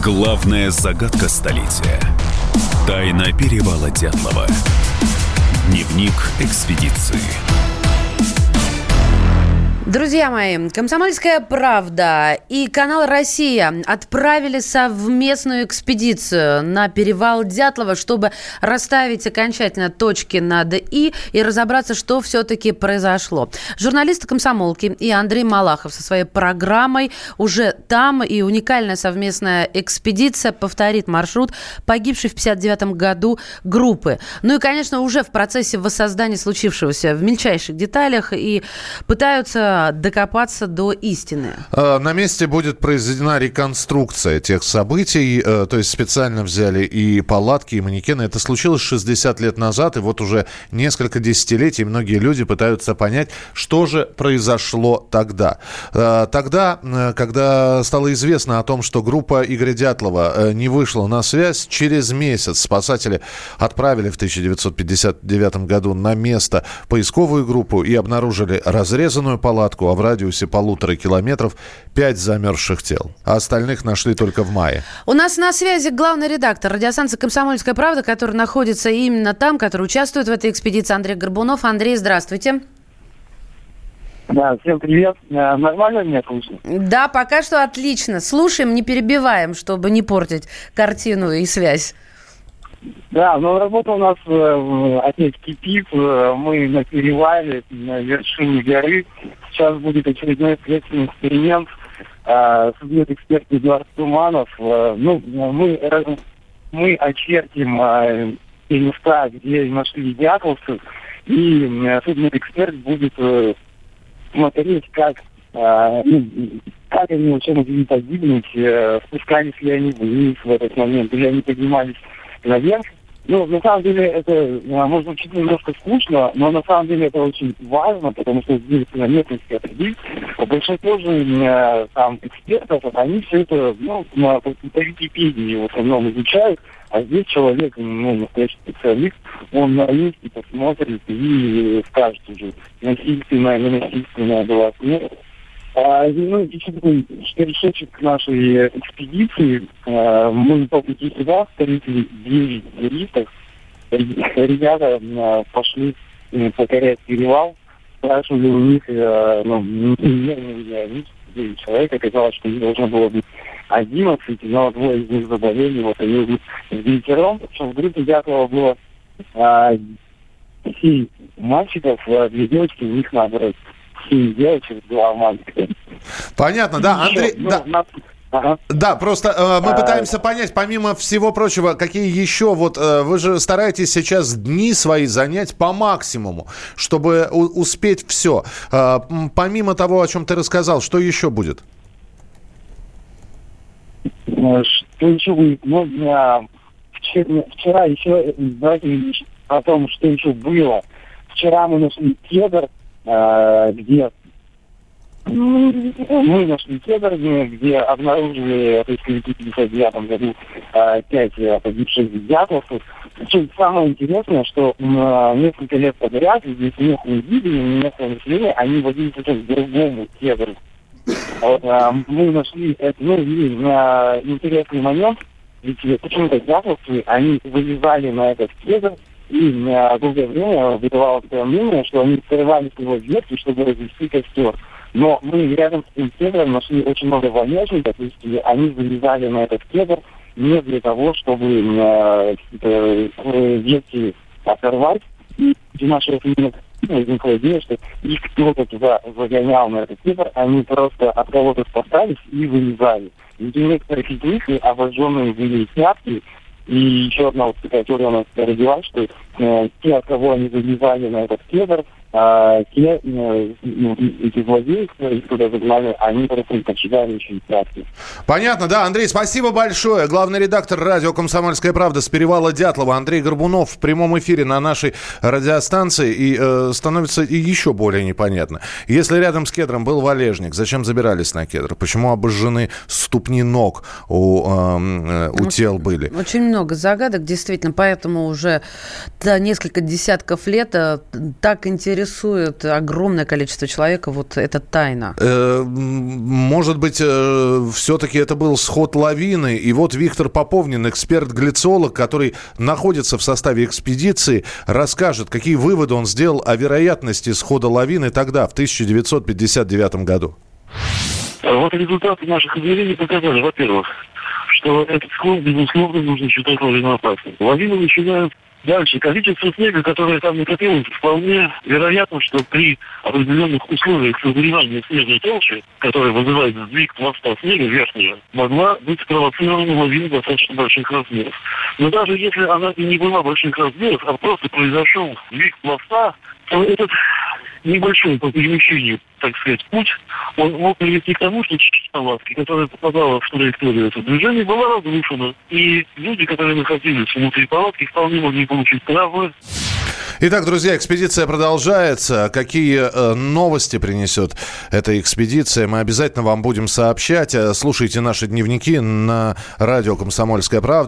Главная загадка столетия. Тайна перевала Дятлова. Дневник экспедиции. Друзья мои, «Комсомольская правда» и канал «Россия» отправили совместную экспедицию на перевал Дятлова, чтобы расставить окончательно точки над «и» и разобраться, что все-таки произошло. Журналисты «Комсомолки» и Андрей Малахов со своей программой уже там, и уникальная совместная экспедиция повторит маршрут погибшей в 59 году группы. Ну и, конечно, уже в процессе воссоздания случившегося в мельчайших деталях и пытаются докопаться до истины. А, на месте будет произведена реконструкция тех событий. Э, то есть специально взяли и палатки, и манекены. Это случилось 60 лет назад, и вот уже несколько десятилетий многие люди пытаются понять, что же произошло тогда. Э, тогда, э, когда стало известно о том, что группа Игоря Дятлова не вышла на связь, через месяц спасатели отправили в 1959 году на место поисковую группу и обнаружили разрезанную палатку, палатку, а в радиусе полутора километров пять замерзших тел. А остальных нашли только в мае. У нас на связи главный редактор радиостанции «Комсомольская правда», который находится именно там, который участвует в этой экспедиции, Андрей Горбунов. Андрей, здравствуйте. Да, всем привет. Э, нормально меня слышно? Да, пока что отлично. Слушаем, не перебиваем, чтобы не портить картину и связь. Да, но работа у нас э, опять кипит. Э, мы на перевале, на вершине горы. Сейчас будет очередной следственный эксперимент. Э, судьет эксперт Эдуард Туманов. Э, ну, мы, мы очертим э, те места, где нашли дятловцев. И э, судмедэксперт будет э, смотреть, как э, ну, как они, чем могли погибнуть, э, спускались ли они вниз в этот момент, или они поднимались наверх. Ну, на самом деле, это а, может звучит немножко скучно, но на самом деле это очень важно, потому что здесь на местности определить. Большинство же э, там экспертов, они все это, ну, на, по Википедии в основном изучают, а здесь человек, ну, настоящий специалист, он на месте посмотрит и скажет уже, насильственная, ненасильственная была смерть а, ну, еще такой перешедший к нашей экспедиции. А, мы по пути сюда встретили 9 туристов. Ребята а, пошли покорять перевал, спрашивали у них, а, ну, не 9 человек, оказалось, что их должно было быть 11, но двое из них заболели, вот они с девятером, причем в группе Дятлова было а, 7 мальчиков, а две девочки, у них наоборот семь девочек, два мальчика. Понятно, да, Андрей, ну, да. На... Ага. Да, просто э, мы а... пытаемся понять, помимо всего прочего, какие еще вот э, вы же стараетесь сейчас дни свои занять по максимуму, чтобы у- успеть все. Э, помимо того, о чем ты рассказал, что еще будет? Э, что еще будет? Ну, вчера, вчера еще давайте о том, что еще было. Вчера мы нашли кедр, э, где мы нашли кедр, где обнаружили в 1959 году э, пять э, погибших дятловцев. Причем самое интересное, что э, несколько лет подряд здесь местные видели, местное население, они водили сейчас к другому кедру. Вот, э, мы нашли это, ну, э, интересный момент, ведь почему-то дятловцы, они вылезали на этот кедр, и на долгое время выдавалось мнение, что они срывали с него ветки, чтобы развести костер. Но мы рядом с этим кедром нашли очень много вонячников, то есть они залезали на этот кедр не для того, чтобы э, э, ветки оторвать. И нашего возникла идея, что их кто-то туда загонял на этот кедр, они просто от кого-то спасались и вылезали. Ведь у некоторых из них обожженные были пятки, и еще одна вот такая теория у нас родилась, что э, те, от кого они вылезали на этот кедр, а те, э, ну, эти злодеи, туда загнали, они просто почитали очень краски. Понятно, да. Андрей, спасибо большое. Главный редактор радио «Комсомольская правда» с перевала Дятлова Андрей Горбунов в прямом эфире на нашей радиостанции. И э, становится и еще более непонятно. Если рядом с кедром был валежник, зачем забирались на кедр? Почему обожжены ступни ног у, эм, э, у тел были? Очень много загадок, действительно. Поэтому уже да, несколько десятков лет э, так интересно интересует огромное количество человека вот эта тайна? Э, может быть, э, все-таки это был сход лавины. И вот Виктор Поповнин, эксперт-глицолог, который находится в составе экспедиции, расскажет, какие выводы он сделал о вероятности схода лавины тогда, в 1959 году. Вот результаты наших измерений показали, во-первых, что этот склон, безусловно, нужно считать лавиноопасным. Лавины начинают Дальше. Количество снега, которое там накопилось, вполне вероятно, что при определенных условиях созревания снежной толщи, которая вызывает сдвиг пласта снега верхнего, могла быть спровоцирована лавина достаточно больших размеров. Но даже если она и не была больших размеров, а просто произошел сдвиг пласта, то этот небольшой по перемещению, так сказать, путь, он мог привести к тому, что часть палатки, которая попадала в траекторию этого движения, была разрушена. И люди, которые находились внутри палатки, вполне могли получить травмы. Итак, друзья, экспедиция продолжается. Какие э, новости принесет эта экспедиция, мы обязательно вам будем сообщать. Э, слушайте наши дневники на радио «Комсомольская правда».